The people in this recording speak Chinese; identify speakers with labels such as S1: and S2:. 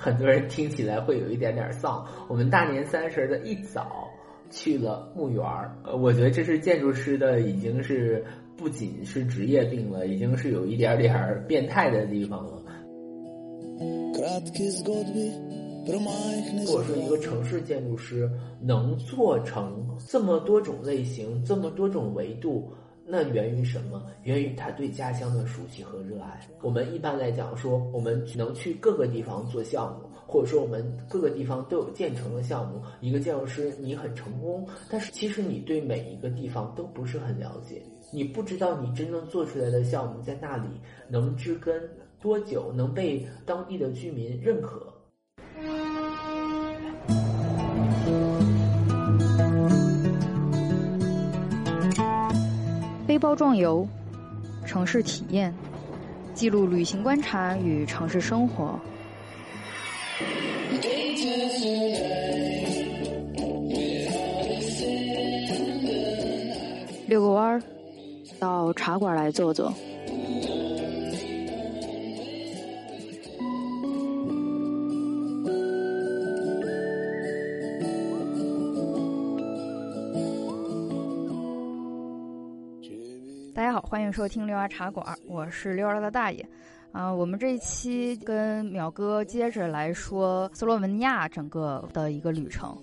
S1: 很多人听起来会有一点点丧。我们大年三十的一早去了墓园儿，呃，我觉得这是建筑师的已经是不仅是职业病了，已经是有一点点变态的地方了。如果说一个城市建筑师能做成这么多种类型、这么多种维度，那源于什么？源于他对家乡的熟悉和热爱。我们一般来讲说，我们能去各个地方做项目，或者说我们各个地方都有建成的项目。一个建筑师你很成功，但是其实你对每一个地方都不是很了解，你不知道你真正做出来的项目在那里能植根多久，能被当地的居民认可。
S2: 背包壮游，城市体验，记录旅行观察与城市生活。遛个弯儿，到茶馆来坐坐。大家好，欢迎收听六二茶馆，我是六二的大爷。啊，我们这一期跟淼哥接着来说斯洛文尼亚整个的一个旅程。